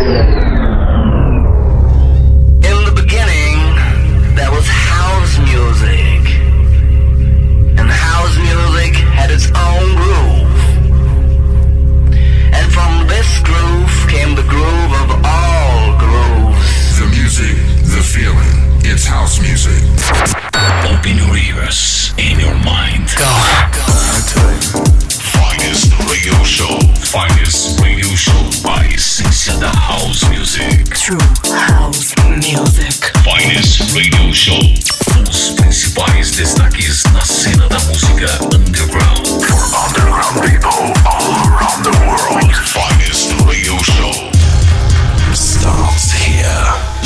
Yeah.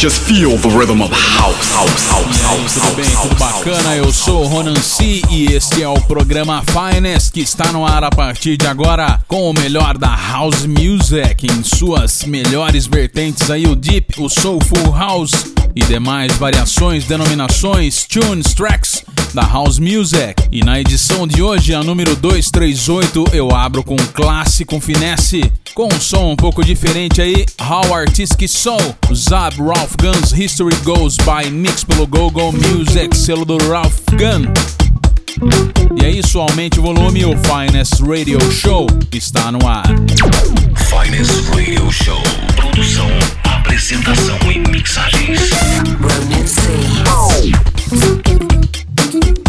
Feel the rhythm of house, house, house, house. Tudo bem, tudo bacana? Eu sou o Ronan C e este é o programa Finest que está no ar a partir de agora com o melhor da house music em suas melhores vertentes aí o deep, o soulful house e demais variações, denominações, tunes, tracks da house music. E na edição de hoje, a número 238, eu abro com um clássico finesse com um som um pouco diferente aí, How Artistic Soul, Zab Ralph Guns History Goes by Mix pelo GoGo Music, selo do Ralph Gun. E é isso, aumente o volume, o Finest Radio Show está no ar. Finest Radio Show, produção, apresentação e mixagens. Ronan C. story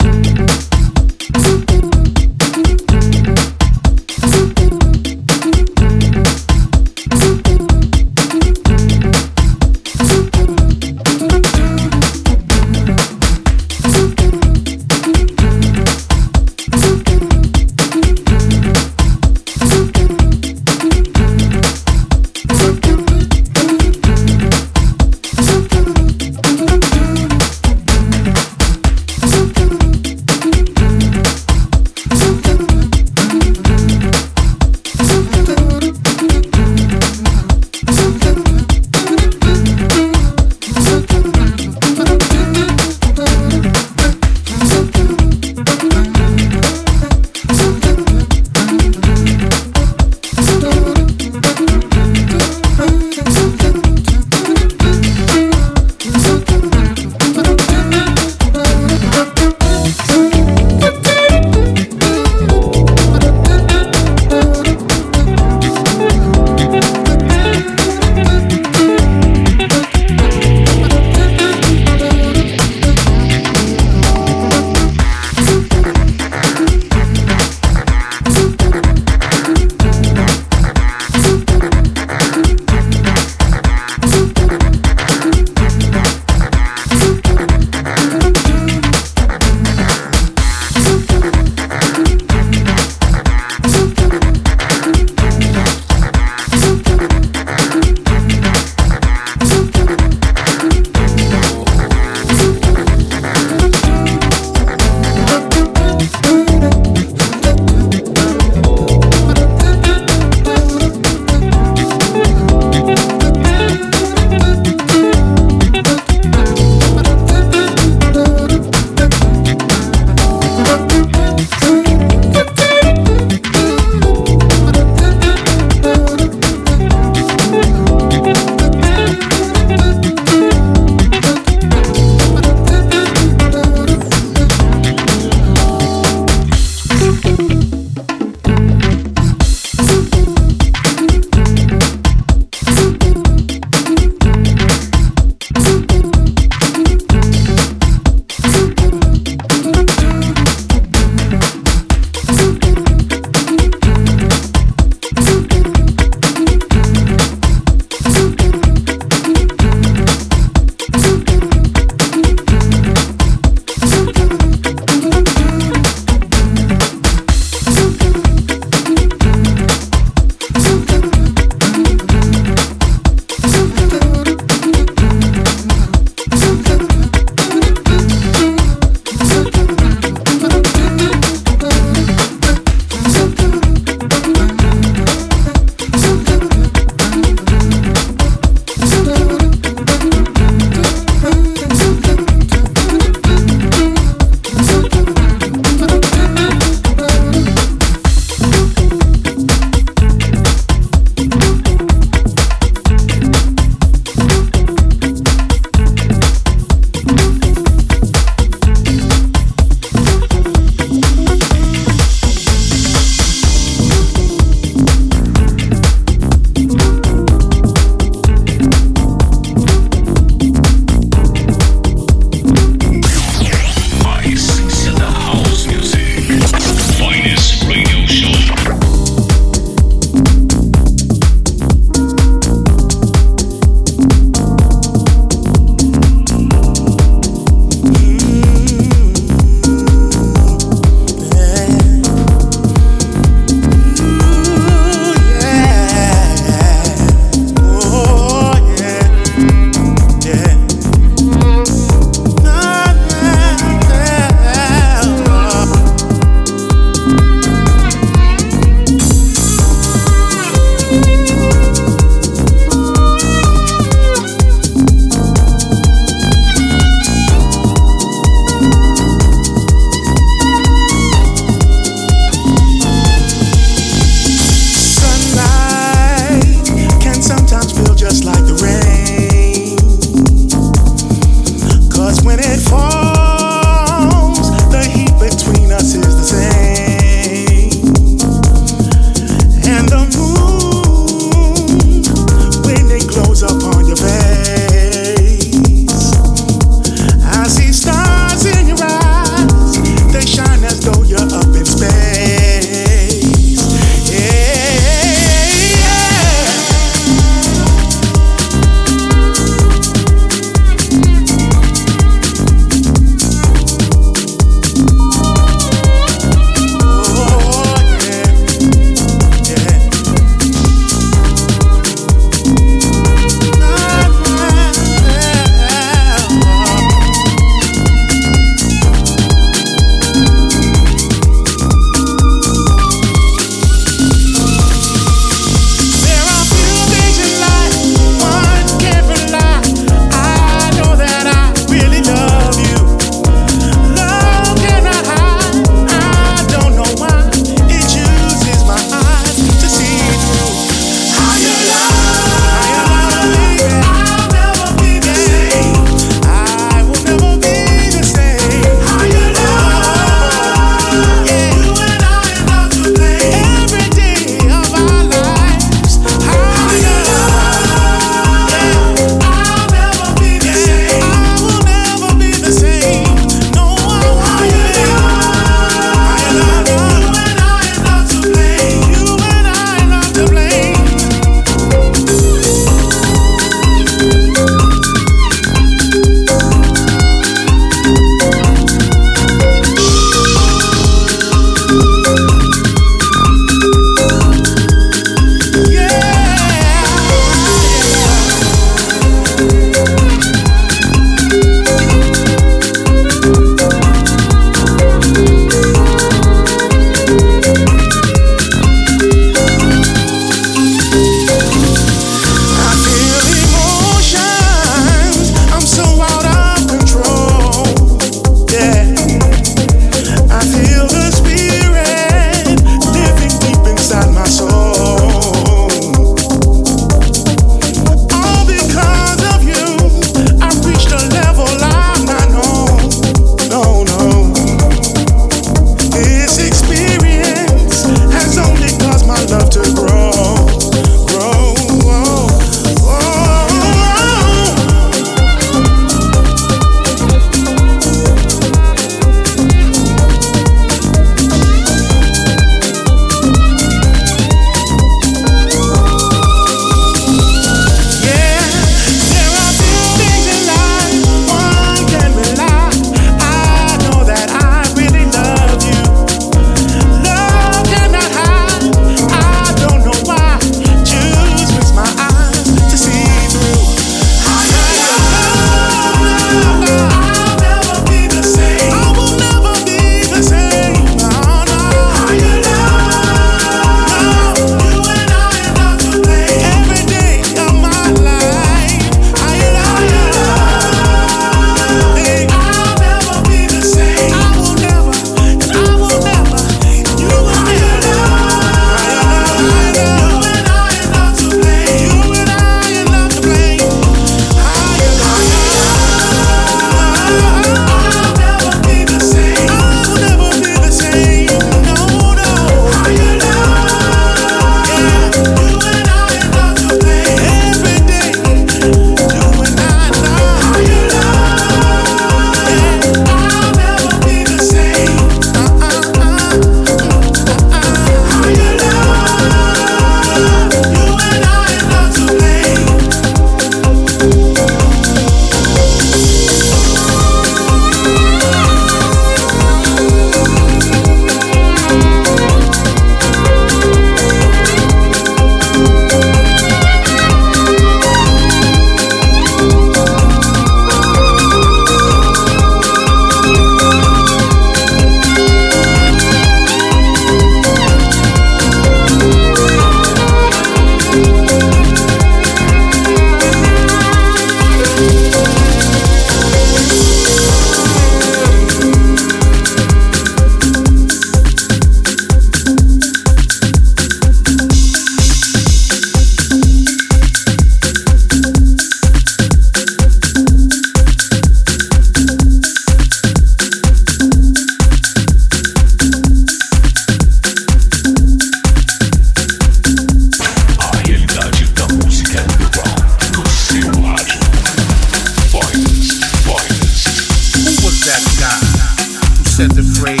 afraid.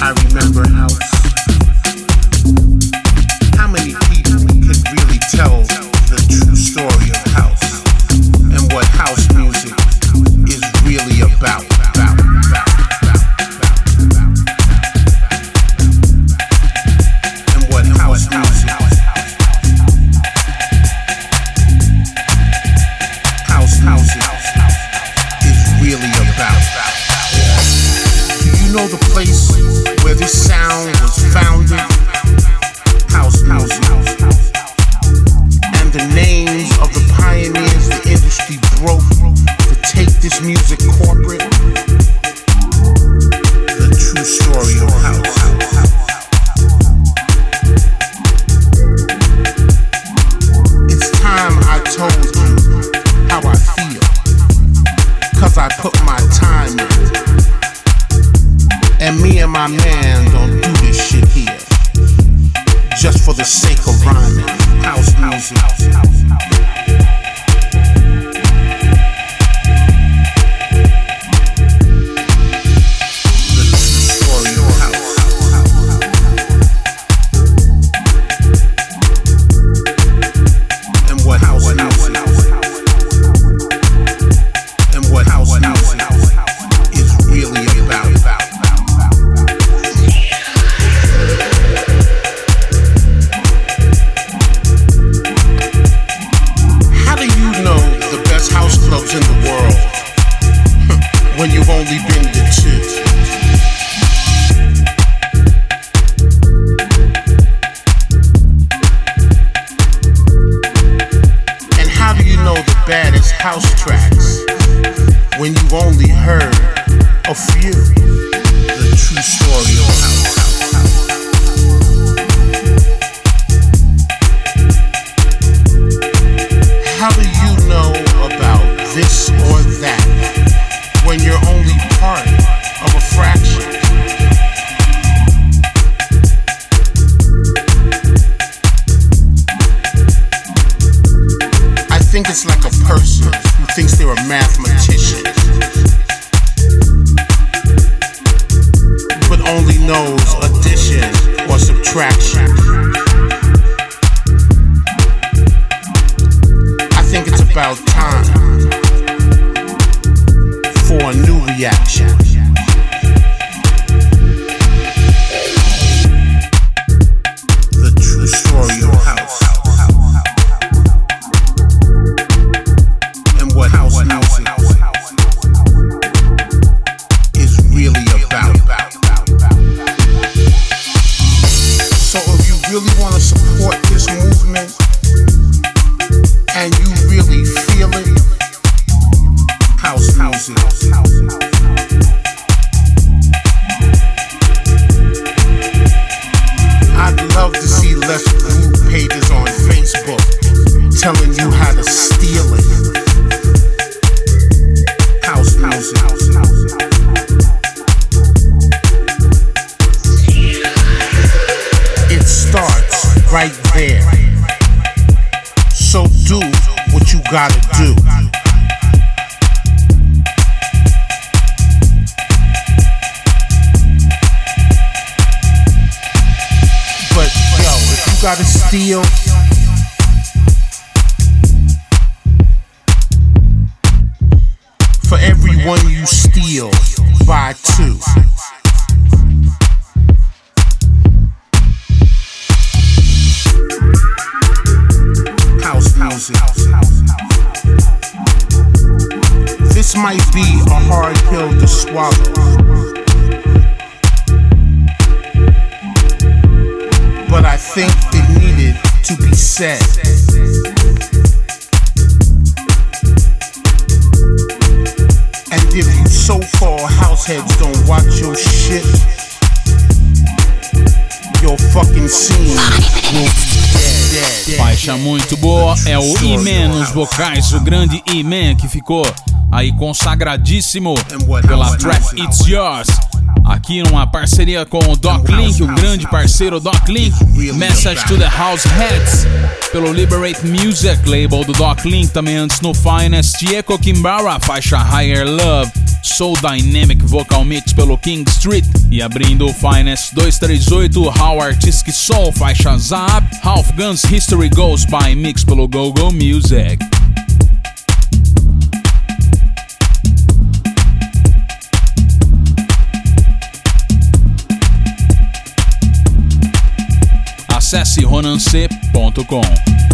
I remember how few? The true story steal, buy two. House music. This might be a hard pill to swallow. But I think it needed to be said. And if you so-called househeads don't watch your shit, your fucking scene will be dead. Faixa muito boa é o E-Man nos vocais, o grande E-Man que ficou aí consagradíssimo pela track It's Yours. Aqui numa parceria com o Doc Link, o grande parceiro Doc Link, Message to the House Heads, pelo Liberate Music, label do Doc Link, também antes no Finest, Echo Kimbara, faixa Higher Love. Soul Dynamic Vocal Mix pelo King Street. E abrindo o Finest 238 How Artistic Soul faixa Zap. Half Guns History Goes by Mix pelo Go Go Music. acesse ronancê.com.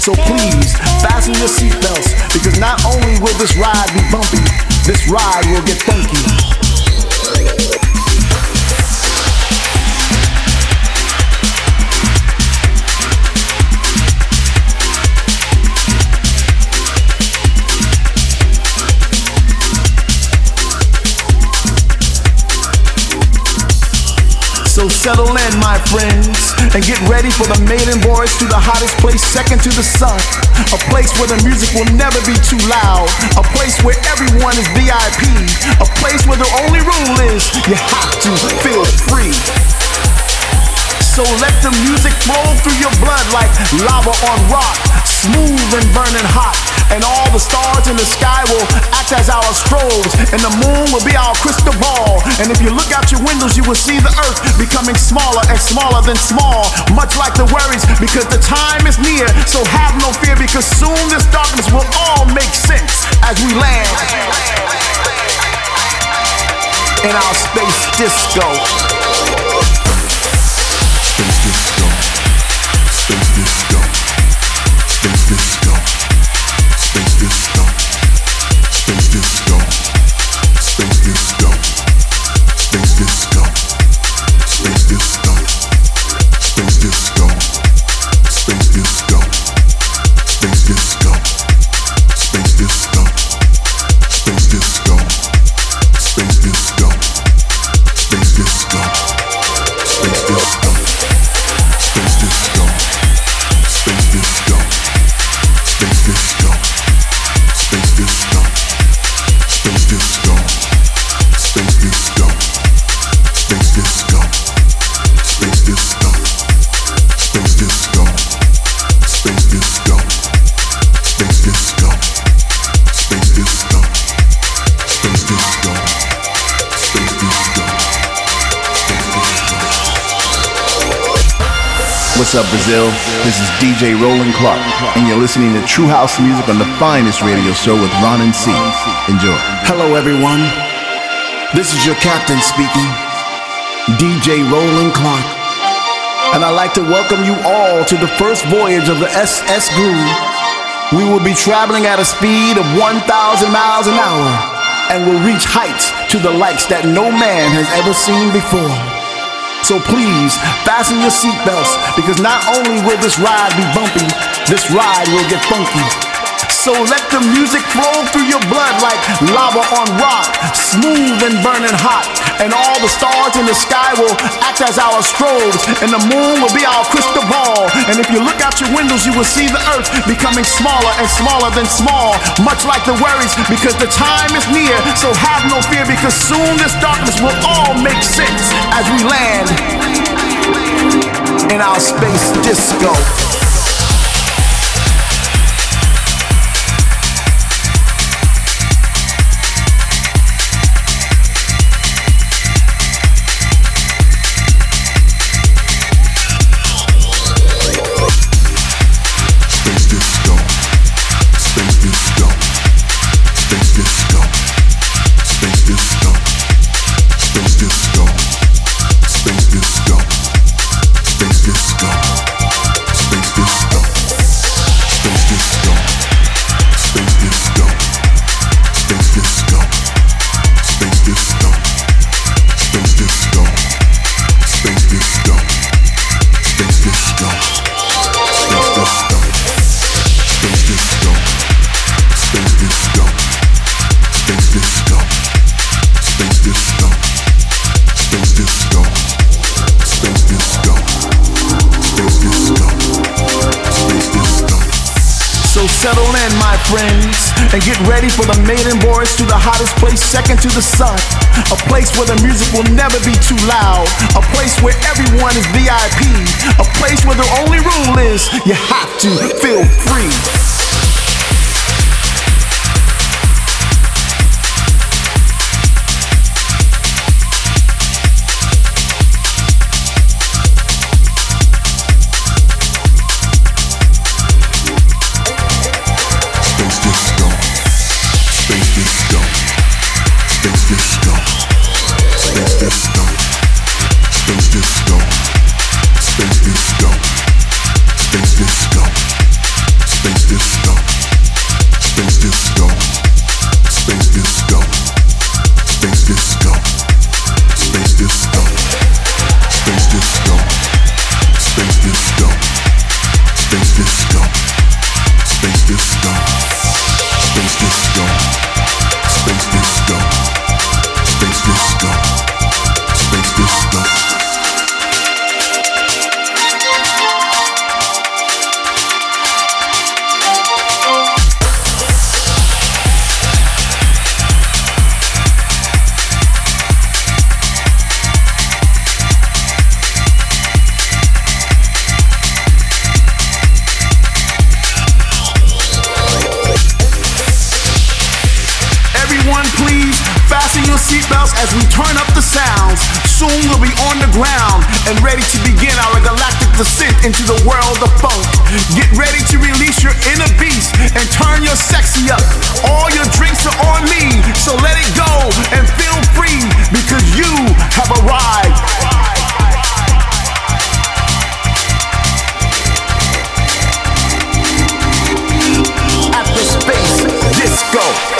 So please, fasten your seatbelts because not only will this ride be bumpy, this ride will get funky. So settle in, my friends, and get ready for the maiden voyage to the hottest place second to the sun. A place where the music will never be too loud. A place where everyone is VIP. A place where the only rule is you have to feel free. So let the music flow through your blood like lava on rock, smooth and burning hot. And all the stars in the sky will act as our strobes, and the moon will be our crystal ball. And if you look out your windows, you will see the earth becoming smaller and smaller than small, much like the worries, because the time is near. So have no fear, because soon this darkness will all make sense as we land in our space disco. What's up, Brazil? This is DJ Roland Clark, and you're listening to True House Music on the finest radio show with Ronan C. Enjoy. Hello, everyone. This is your captain speaking, DJ Roland Clark. And I'd like to welcome you all to the first voyage of the SS Groove. We will be traveling at a speed of 1,000 miles an hour and will reach heights to the likes that no man has ever seen before. So please fasten your seatbelts because not only will this ride be bumpy, this ride will get funky. So let the music flow through your blood like lava on rock, smooth and burning hot. And all the stars in the sky will act as our strobes, and the moon will be our crystal ball. And if you look out your windows, you will see the earth becoming smaller and smaller than small, much like the worries, because the time is near. So have no fear, because soon this darkness will all make sense as we land in our space disco. things get ready for the maiden voyage to the hottest place second to the sun. A place where the music will never be too loud. A place where everyone is VIP. A place where the only rule is you have to feel free. begin our galactic descent into the world of funk. Get ready to release your inner beast and turn your sexy up. All your drinks are on me, so let it go and feel free because you have arrived. Space Disco.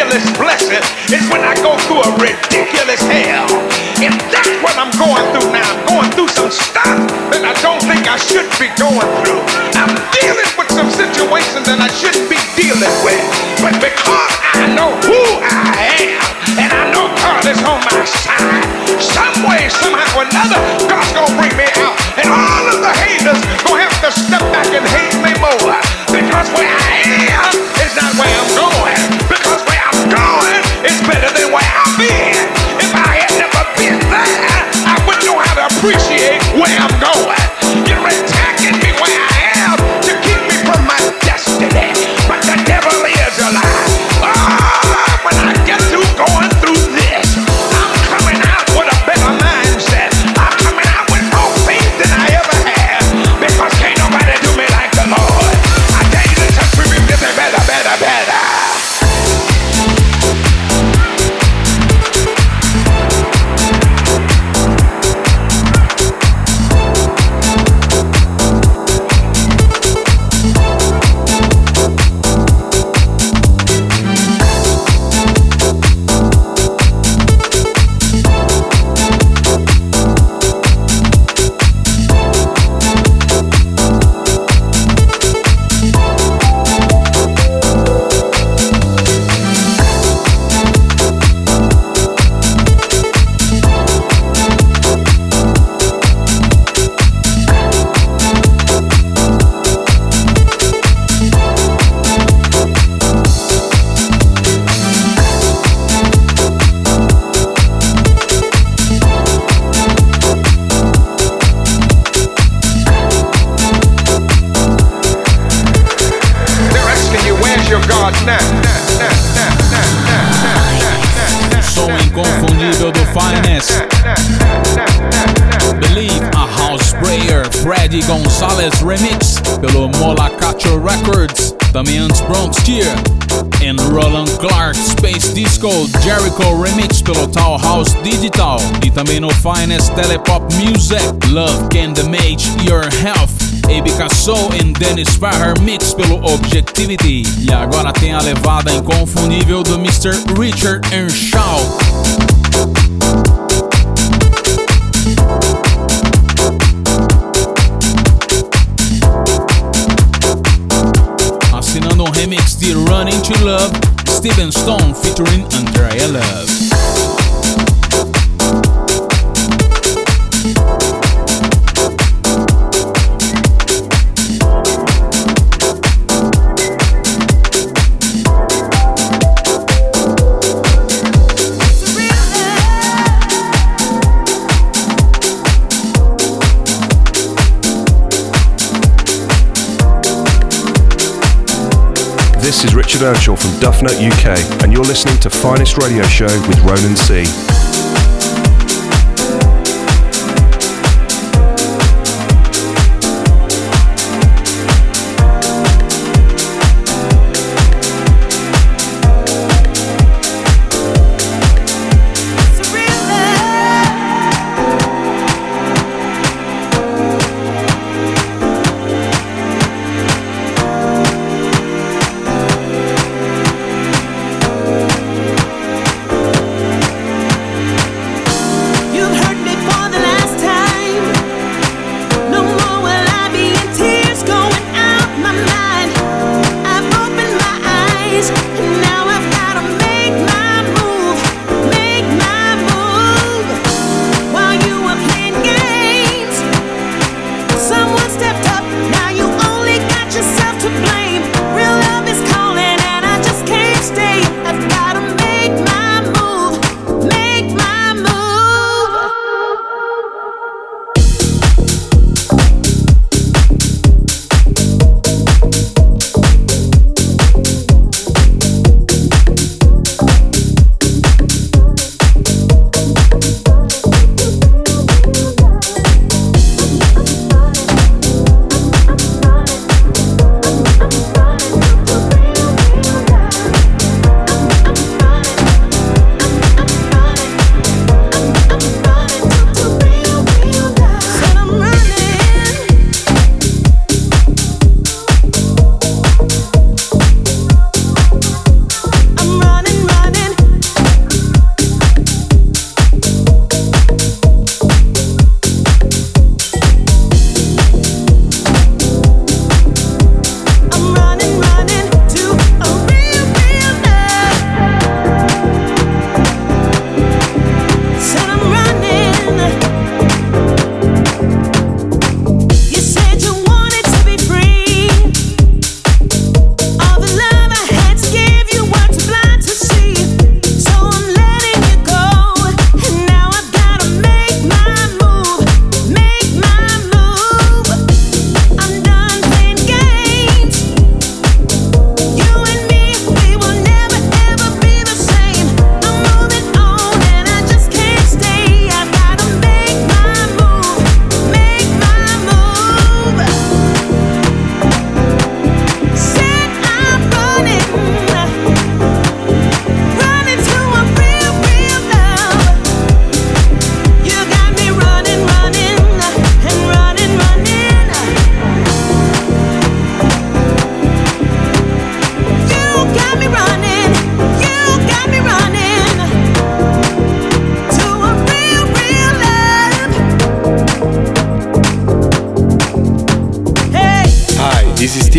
ridiculous blessing is when I go through a ridiculous hell. If that's what I'm going through now, I'm going through some stuff that I don't think I should be going through. I'm dealing with some situations that I shouldn't be dealing with. But because I know who I am, and I know God is on my side, some way, somehow or another, God's gonna bring me out. And all of the haters gonna have to step back and hate me more. Because where I am is not where I'm going. your guard now. Som inconfundível do Finest. Believe Freddy Gonzalez Remix pelo Molacacho Records, também antes Bronx Tier. And Roland Clark Space Disco Jericho Remix pelo Tall House Digital e também no Finest Telepop Music Love Can Damage Your Health Abe Soul e Dennis Farrer Mix pelo Objectivity e agora tem a levada inconfundível do Mr. Richard Earnshaw de Running to Love, Steven Stone featuring Andrea Love. This is Richard Earnshaw from Duffnet UK, and you're listening to Finest Radio Show with Ronan C.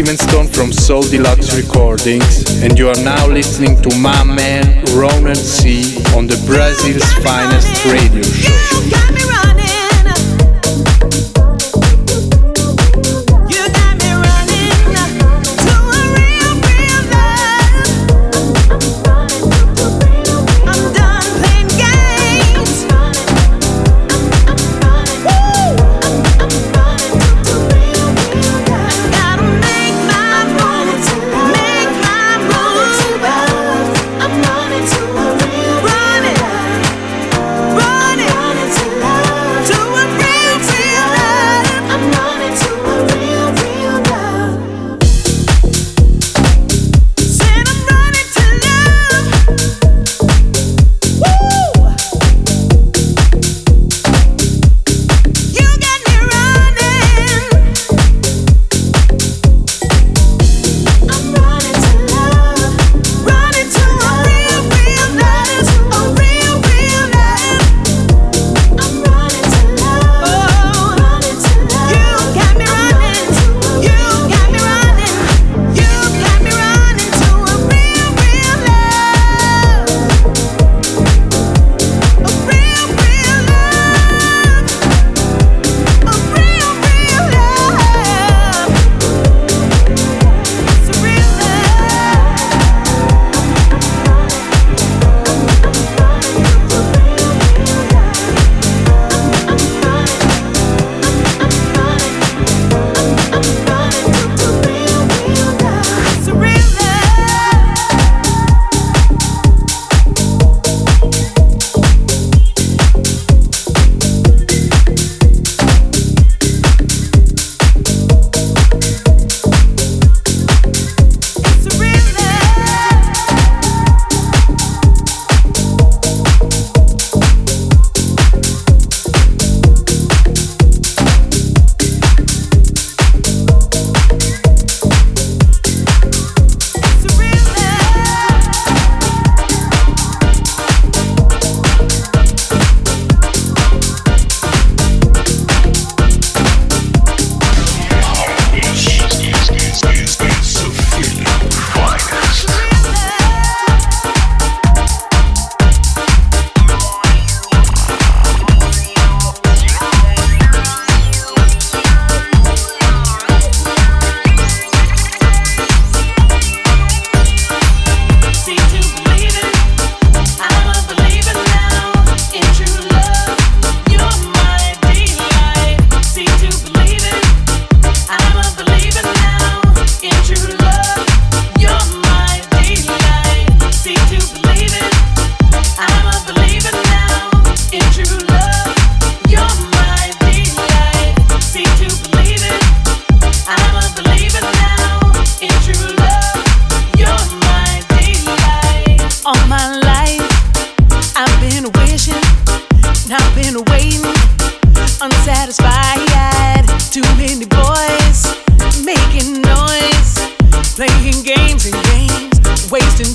Steven Stone from Soul Deluxe Recordings, and you are now listening to my man Ronan C on the Brazil's finest radio show.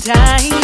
time.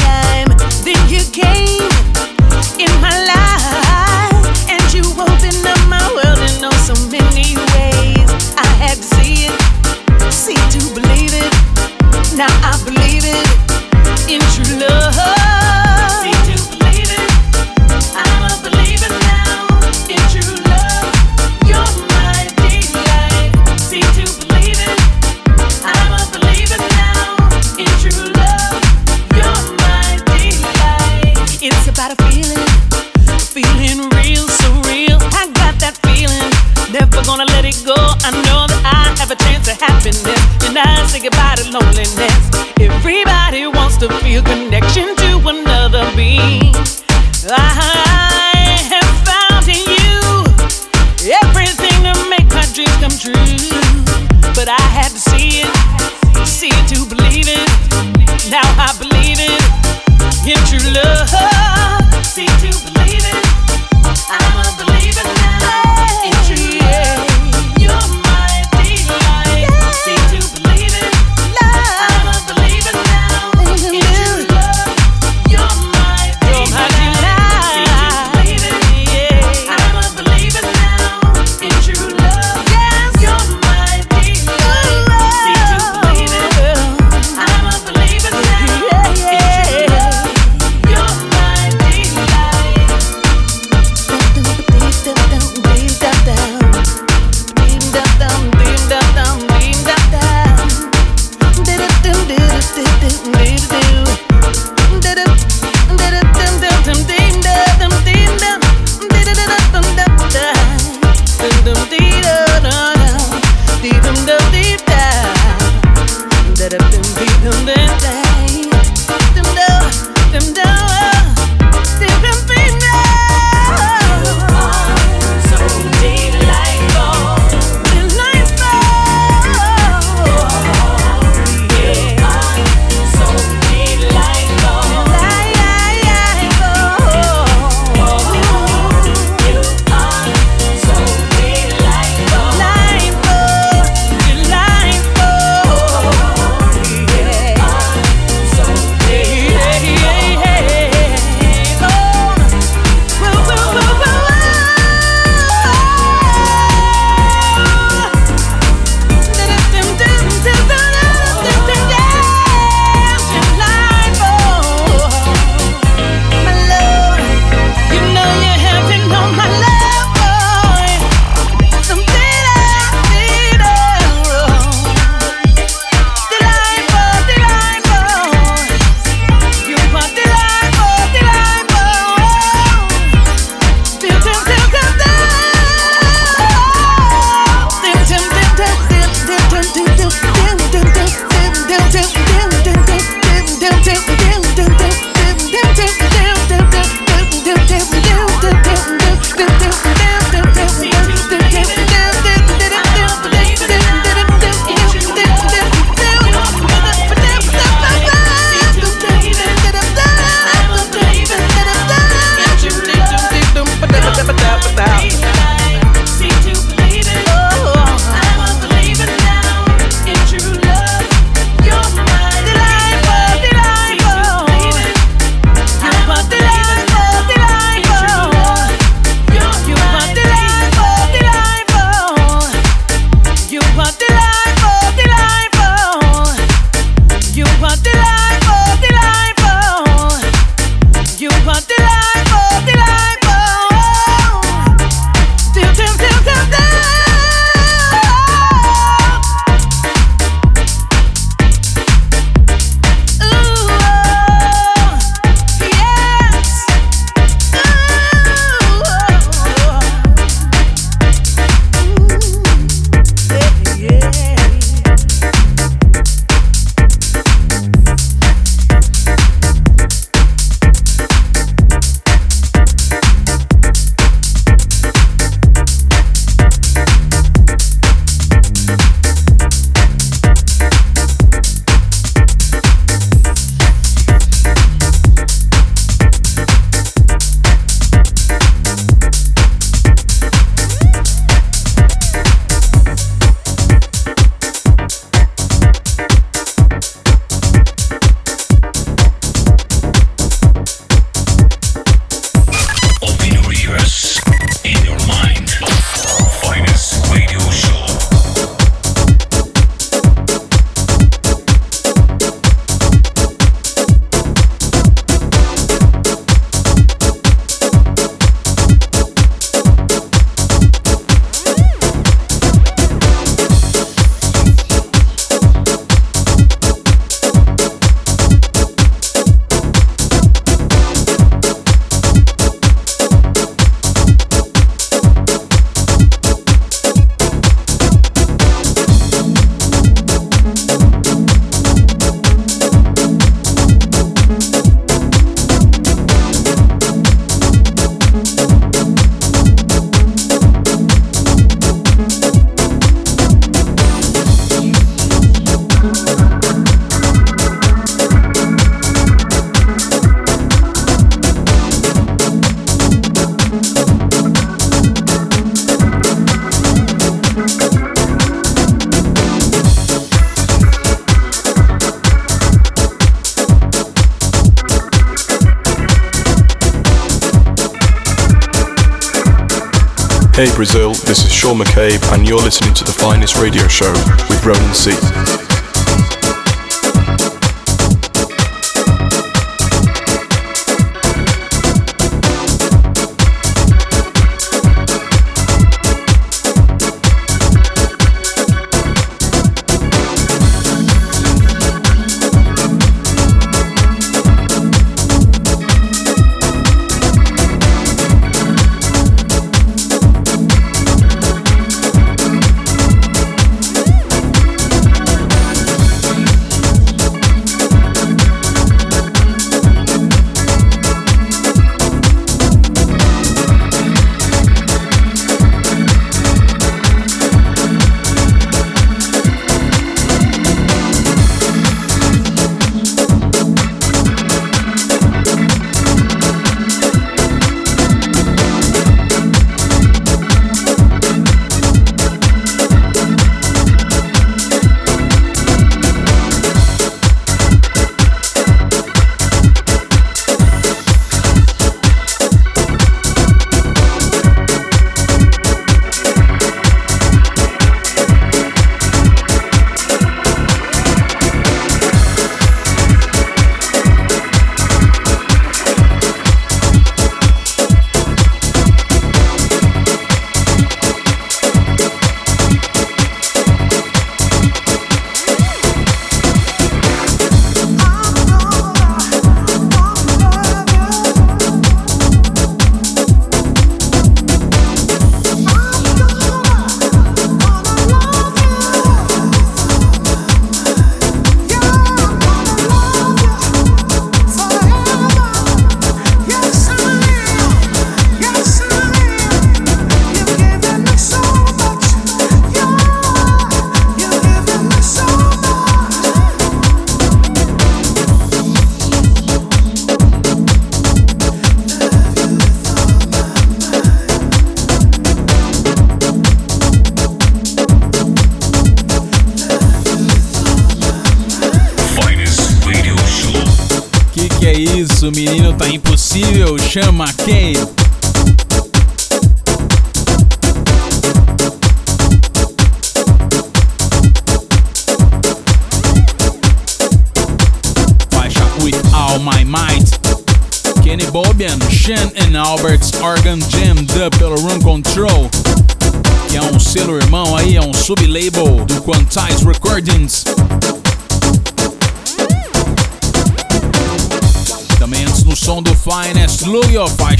Hey Brazil, this is Sean McCabe, and you're listening to the finest radio show with Ronan C. chama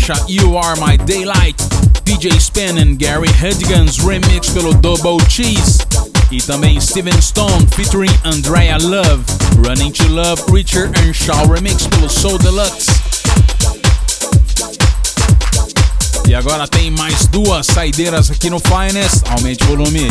faixa You Are My Daylight, DJ Spen and Gary Hudgens remix pelo Double Cheese. E também Steven Stone featuring Andrea Love, Running to Love, Richard Earnshaw remix pelo Soul Deluxe. E agora tem mais duas saideiras aqui no Finest, aumente o volume.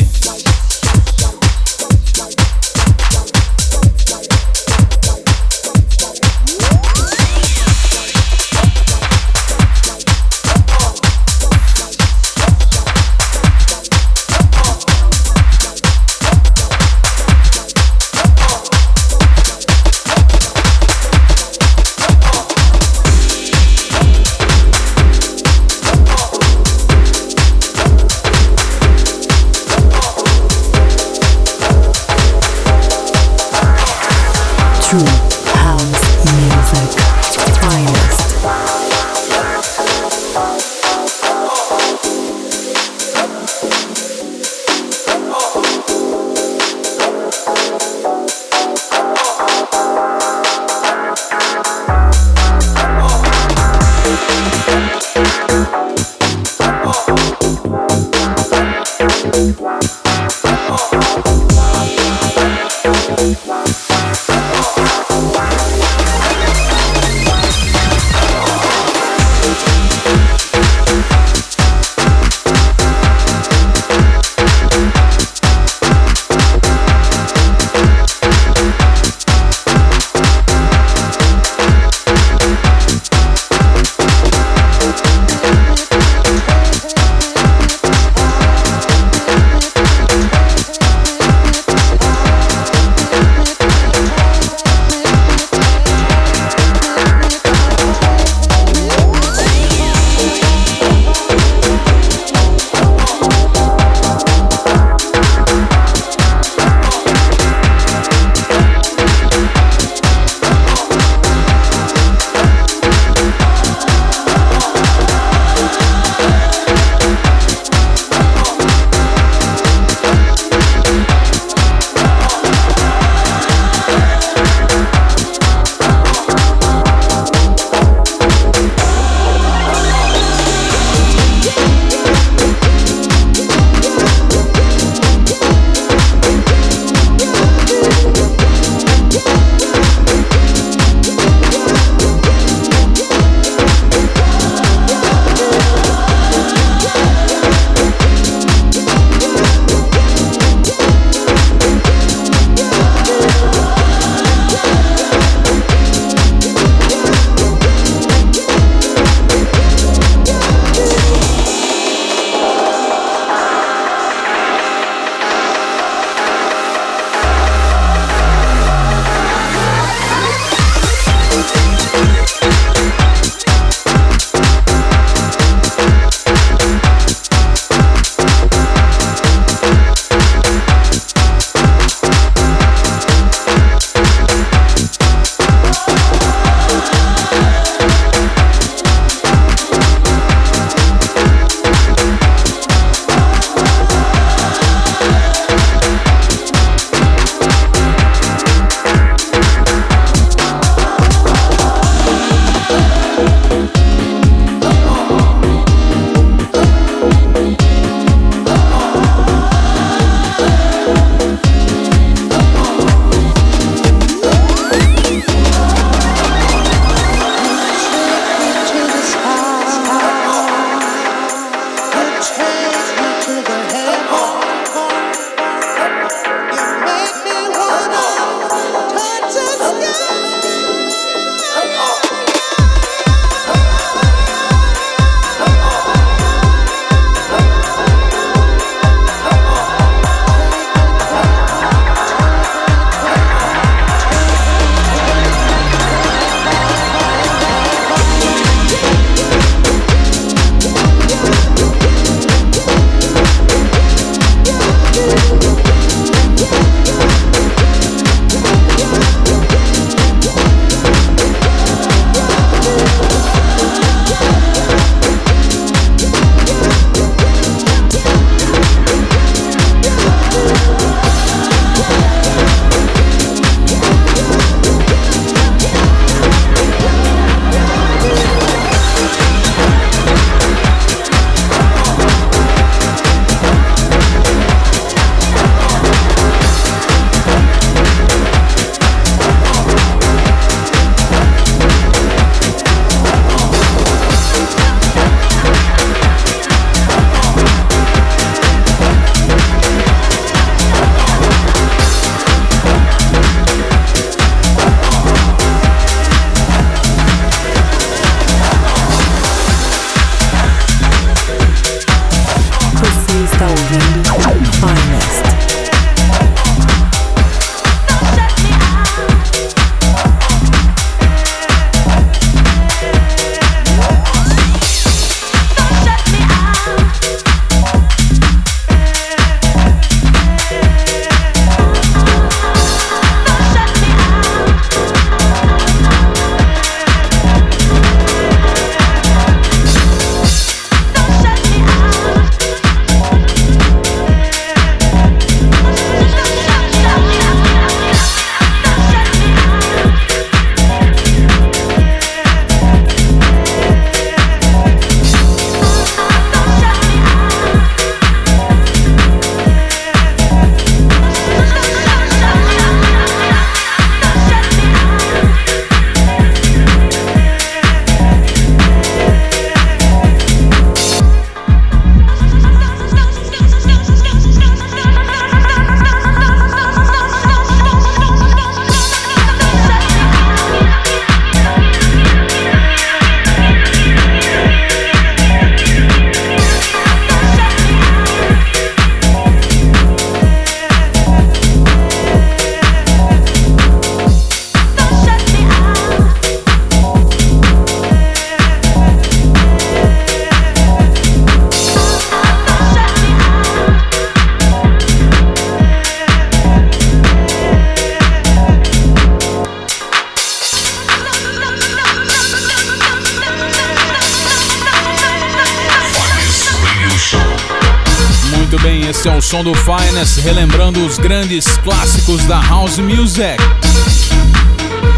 Do Finest, relembrando os grandes clássicos da House Music.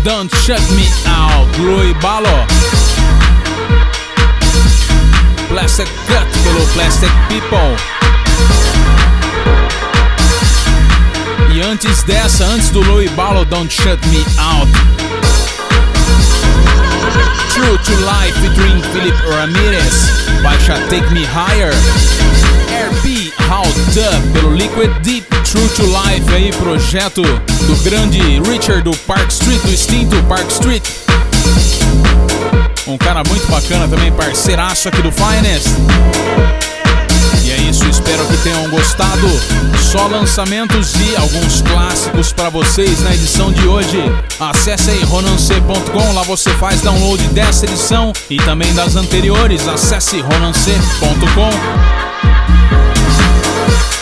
Don't Shut Me Out, Louis Balo. Plastic Cut pelo Plastic People. E antes dessa, antes do Louis Balo, Don't Shut Me Out. True to Life featuring Philip Ramirez, baixa Take Me Higher. RB How Dub pelo Liquid Deep True to Life aí, projeto do grande Richard do Park Street, do extinto Park Street. Um cara muito bacana também, parceiraço aqui do Finest. E é isso, espero que tenham gostado. Só lançamentos e alguns clássicos para vocês na edição de hoje. Acesse aí ronance.com, lá você faz download dessa edição e também das anteriores. Acesse ronance.com.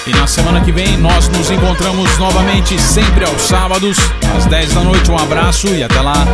E na semana que vem nós nos encontramos novamente, sempre aos sábados, às 10 da noite. Um abraço e até lá.